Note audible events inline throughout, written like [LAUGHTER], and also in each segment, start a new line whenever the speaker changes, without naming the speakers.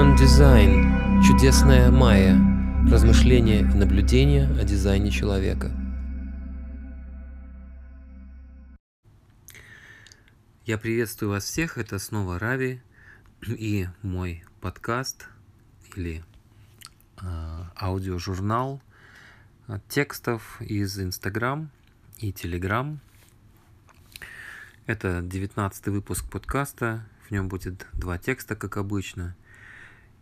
Human Design. Чудесная майя. Размышления и наблюдения о дизайне человека. Я приветствую вас всех. Это снова Рави и мой подкаст или э, аудиожурнал текстов из Инстаграм и Телеграм. Это девятнадцатый выпуск подкаста. В нем будет два текста, как обычно.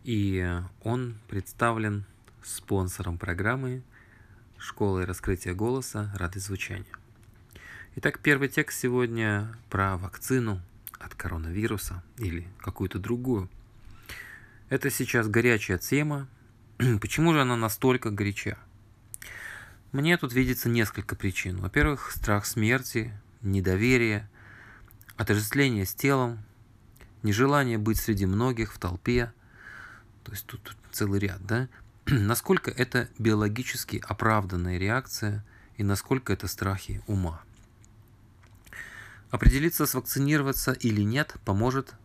И он представлен спонсором программы Школы раскрытия голоса Рады звучания. Итак, первый текст сегодня про вакцину от коронавируса или какую-то другую. Это сейчас горячая тема. [CLEARS THROAT] Почему же она настолько горяча? Мне тут видится несколько причин. Во-первых, страх смерти, недоверие, отождествление с телом, нежелание быть среди многих в толпе, то есть тут, тут целый ряд, да, [CLEARS THROAT] насколько это биологически оправданная реакция и насколько это страхи ума. Определиться, свакцинироваться или нет, поможет,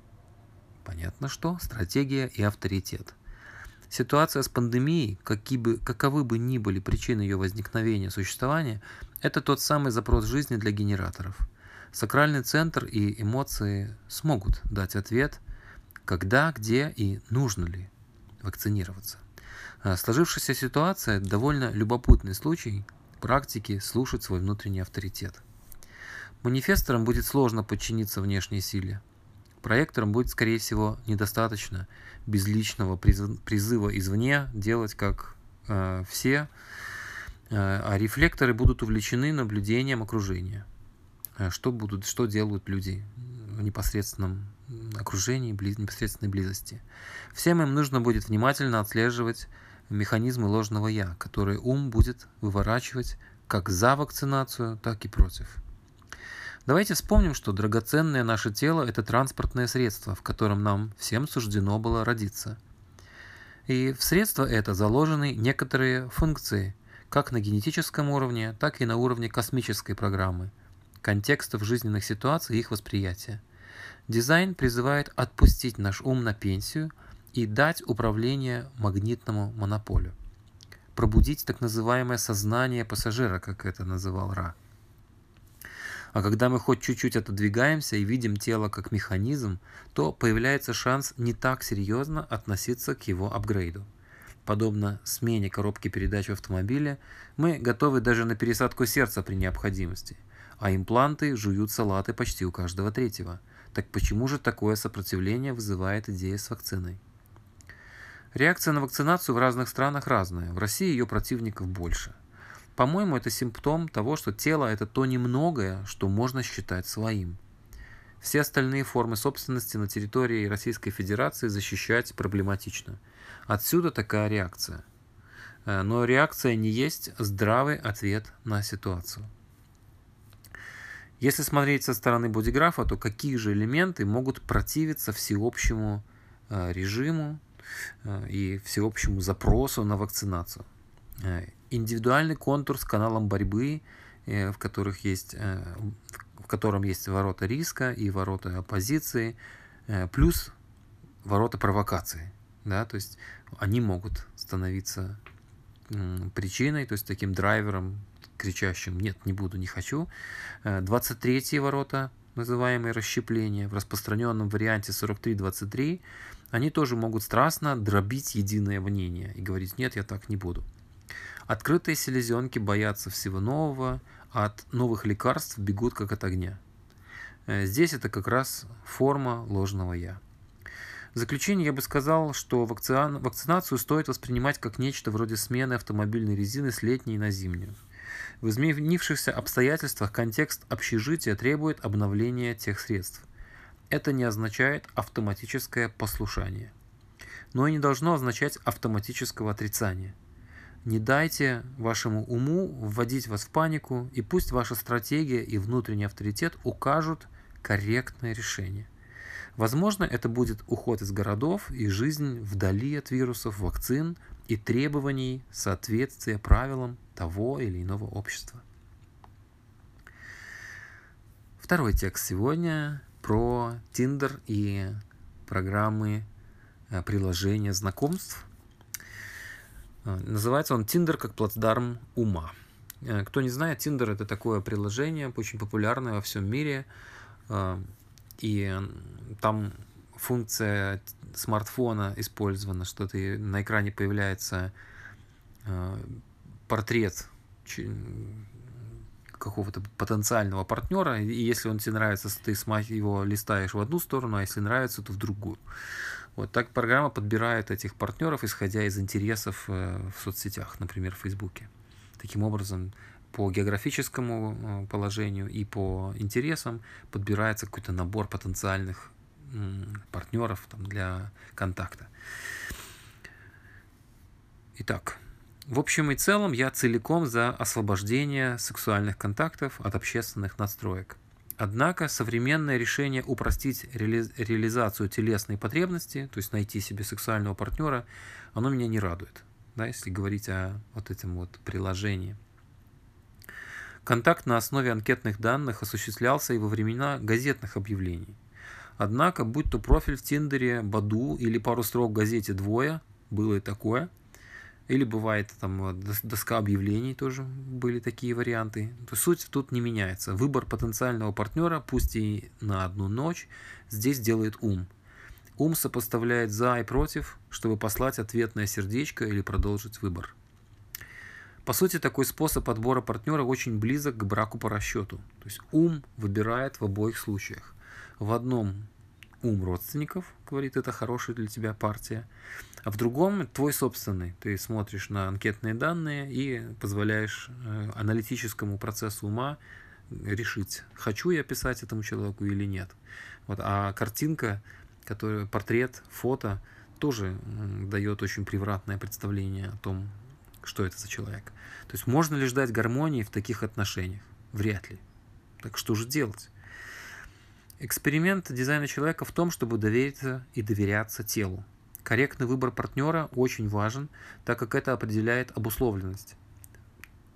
понятно что, стратегия и авторитет. Ситуация с пандемией, какие бы, каковы бы ни были причины ее возникновения, существования, это тот самый запрос жизни для генераторов – Сакральный центр и эмоции смогут дать ответ, когда, где и нужно ли вакцинироваться. А сложившаяся ситуация – довольно любопытный случай практики слушать свой внутренний авторитет. Манифесторам будет сложно подчиниться внешней силе. Проекторам будет, скорее всего, недостаточно безличного призыва извне делать как э, все, э, а рефлекторы будут увлечены наблюдением окружения – что будут, что делают люди в непосредственном окружении, близ, непосредственной близости. Всем им нужно будет внимательно отслеживать механизмы ложного «я», которые ум будет выворачивать как за вакцинацию, так и против. Давайте вспомним, что драгоценное наше тело – это транспортное средство, в котором нам всем суждено было родиться. И в средство это заложены некоторые функции, как на генетическом уровне, так и на уровне космической программы – контекстов жизненных ситуаций и их восприятия. Дизайн призывает отпустить наш ум на пенсию и дать управление магнитному монополю. Пробудить так называемое сознание пассажира, как это называл Ра. А когда мы хоть чуть-чуть отодвигаемся и видим тело как механизм, то появляется шанс не так серьезно относиться к его апгрейду. Подобно смене коробки передач в автомобиле, мы готовы даже на пересадку сердца при необходимости – а импланты жуют салаты почти у каждого третьего. Так почему же такое сопротивление вызывает идея с вакциной? Реакция на вакцинацию в разных странах разная. В России ее противников больше. По-моему, это симптом того, что тело – это то немногое, что можно считать своим. Все остальные формы собственности на территории Российской Федерации защищать проблематично. Отсюда такая реакция. Э, но реакция не есть здравый ответ на ситуацию. Если смотреть со стороны бодиграфа, то какие же элементы могут противиться всеобщему э, режиму э, и всеобщему запросу на вакцинацию? Э, индивидуальный контур с каналом борьбы, в, которых есть, в котором есть ворота риска и ворота оппозиции, плюс ворота провокации. Да, то есть они могут становиться причиной, то есть таким драйвером кричащим «нет, не буду, не хочу». 23 э, ворота, называемые расщепления, в распространенном варианте 43-23, они тоже могут страстно дробить единое мнение и говорить «нет, я так не буду». Открытые селезенки боятся всего нового, а от новых лекарств бегут как от огня. Э, здесь это как раз форма ложного «я». В заключение я бы сказал, что вакцинацию стоит воспринимать как нечто вроде смены автомобильной резины с летней на зимнюю. В изменившихся обстоятельствах контекст общежития требует обновления тех средств. Это не означает автоматическое послушание, но и не должно означать автоматического отрицания. Не дайте вашему уму вводить вас в панику, и пусть ваша стратегия и внутренний авторитет укажут корректное решение. Возможно, это будет уход из городов и жизнь вдали от вирусов, вакцин и требований соответствия правилам того или иного общества. Второй текст сегодня про Tinder и программы э, приложения знакомств. Э, называется он Tinder как плацдарм ума. Кто не знает, Tinder это такое приложение, очень популярное во всем мире. И там функция смартфона использована, что ты на экране появляется портрет какого-то потенциального партнера, и если он тебе нравится, ты его листаешь в одну сторону, а если нравится, то в другую. Вот так программа подбирает этих партнеров, исходя из интересов э, в соцсетях, например, в Фейсбуке. Таким образом, по географическому э, положению и по интересам подбирается какой-то набор потенциальных партнеров там, для контакта. Итак, в общем и целом я целиком за освобождение сексуальных контактов от общественных настроек. Однако современное решение упростить реали реализацию телесной потребности, то есть найти себе сексуального партнера, оно меня не радует, да, если говорить о вот этом вот приложении. Контакт на основе анкетных данных осуществлялся и во времена газетных объявлений. Однако, будь то профиль в Тиндере, Баду или пару строк в газете «Двое», было и такое – или бывает там доска объявлений тоже были такие варианты. Суть тут не меняется. Выбор потенциального партнера, пусть и на одну ночь, здесь делает ум. Ум сопоставляет за и против, чтобы послать ответное сердечко или продолжить выбор. По сути, такой способ отбора партнера очень близок к браку по расчету. То есть ум выбирает в обоих случаях. В одном ум родственников, говорит, это хорошая для тебя партия, а в другом твой собственный. Ты смотришь на анкетные данные и позволяешь э, аналитическому процессу ума решить, хочу я писать этому человеку или нет. Вот, а картинка, которая, портрет, фото тоже дает очень превратное представление о том, что это за человек. То есть можно ли ждать гармонии в таких отношениях? Вряд ли. Так что же делать? Эксперимент дизайна человека в том, чтобы довериться и доверяться телу. Корректный выбор партнера очень важен, так как это определяет обусловленность.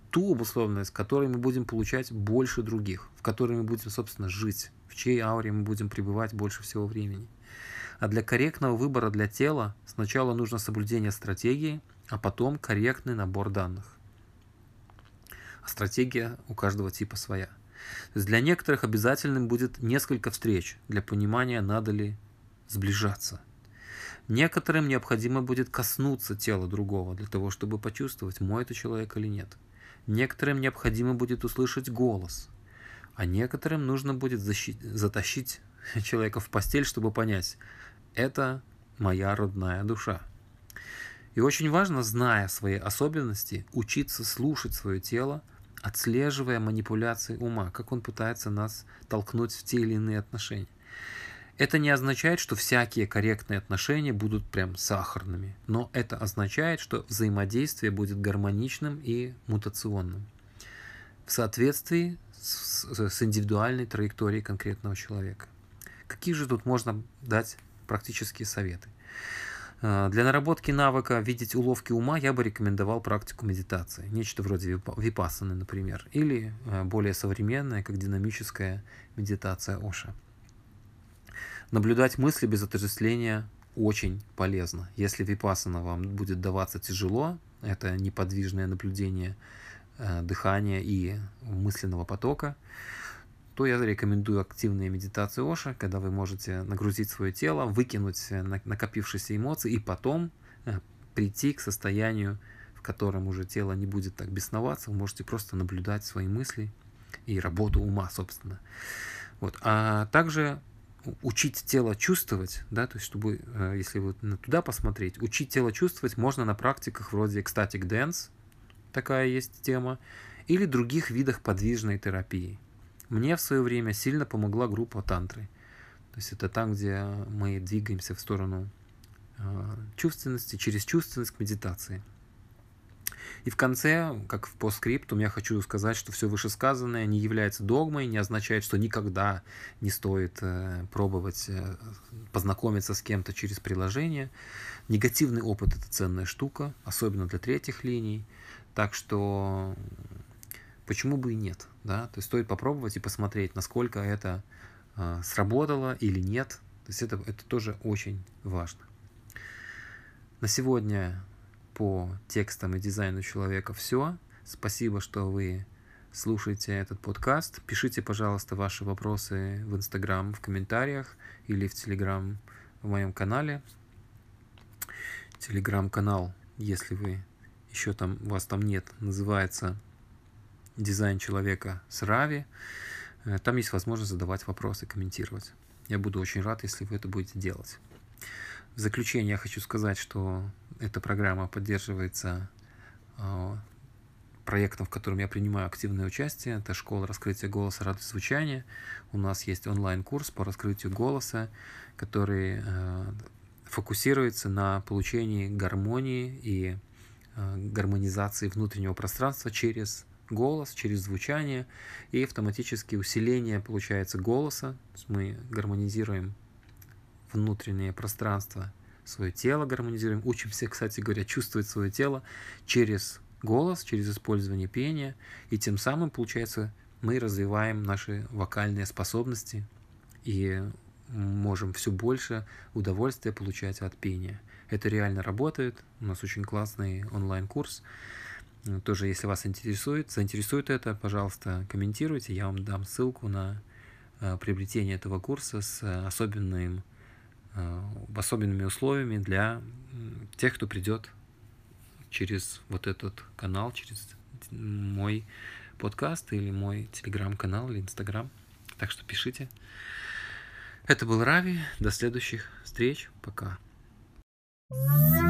Ту обусловленность, которой мы будем получать больше других, в которой мы будем, собственно, жить, в чьей ауре мы будем пребывать больше всего времени. А для корректного выбора для тела сначала нужно соблюдение стратегии, а потом корректный набор данных. А стратегия у каждого типа своя. То есть для некоторых обязательным будет несколько встреч для понимания, надо ли сближаться. Некоторым необходимо будет коснуться тела другого для того, чтобы почувствовать, мой это человек или нет. Некоторым необходимо будет услышать голос, а некоторым нужно будет защит... затащить человека в постель, чтобы понять, это моя родная душа. И очень важно, зная свои особенности, учиться слушать свое тело, отслеживая манипуляции ума, как он пытается нас толкнуть в те или иные отношения. Это не означает, что всякие корректные отношения будут прям сахарными, но это означает, что взаимодействие будет гармоничным и мутационным в соответствии с, с индивидуальной траекторией конкретного человека. Какие же тут можно дать практические советы? Э, для наработки навыка видеть уловки ума я бы рекомендовал практику медитации. Нечто вроде випассаны, например. Или э, более современная, как динамическая медитация Оша. Наблюдать мысли без отождествления очень полезно. Если випассана вам будет даваться тяжело, это неподвижное наблюдение э, дыхания и мысленного потока, то я рекомендую активные медитации Оша, когда вы можете нагрузить свое тело, выкинуть э, накопившиеся эмоции и потом э, прийти к состоянию, в котором уже тело не будет так бесноваться, вы можете просто наблюдать свои мысли и работу ума, собственно. Вот. А также учить тело чувствовать, да, то есть чтобы, э, если вот туда посмотреть, учить тело чувствовать можно на практиках вроде Ecstatic Dance, такая есть тема, или других видах подвижной терапии. Мне в свое время сильно помогла группа тантры. То есть это там, где мы двигаемся в сторону э, чувственности, через чувственность к медитации. И в конце, как в постскриптум, я хочу сказать, что все вышесказанное не является догмой, не означает, что никогда не стоит э, пробовать э, познакомиться с кем-то через приложение. Негативный опыт – это ценная штука, особенно для третьих линий. Так что почему бы и нет, да, то есть стоит попробовать и посмотреть, насколько это э, сработало или нет, то есть это, это тоже очень важно. На сегодня по текстам и дизайну человека все. Спасибо, что вы слушаете этот подкаст. Пишите, пожалуйста, ваши вопросы в Инстаграм, в комментариях или в Телеграм в моем канале. Телеграм-канал, если вы еще там, вас там нет, называется «Дизайн человека с Рави». Э, там есть возможность задавать вопросы, комментировать. Я буду очень рад, если вы это будете делать. В заключение я хочу сказать, что эта программа поддерживается а, проектом, в котором я принимаю активное участие. Это школа раскрытия голоса радость звучания. У нас есть онлайн-курс по раскрытию голоса, который э, фокусируется на получении гармонии и э, гармонизации внутреннего пространства через голос, через звучание и автоматически усиление получается голоса. Мы гармонизируем внутреннее пространство, свое тело гармонизируем. Учимся, кстати говоря, чувствовать свое тело через голос, через использование пения, и тем самым, получается, мы развиваем наши вокальные способности и можем все больше удовольствия получать от пения. Это реально работает. У нас очень классный онлайн-курс. Тоже, если вас интересует, заинтересует это, пожалуйста, комментируйте. Я вам дам ссылку на э, приобретение этого курса с особенным, э, особенными условиями для тех, кто придет через вот этот канал, через мой подкаст или мой телеграм-канал или инстаграм. Так что пишите. Это был Рави. До следующих встреч. Пока. thank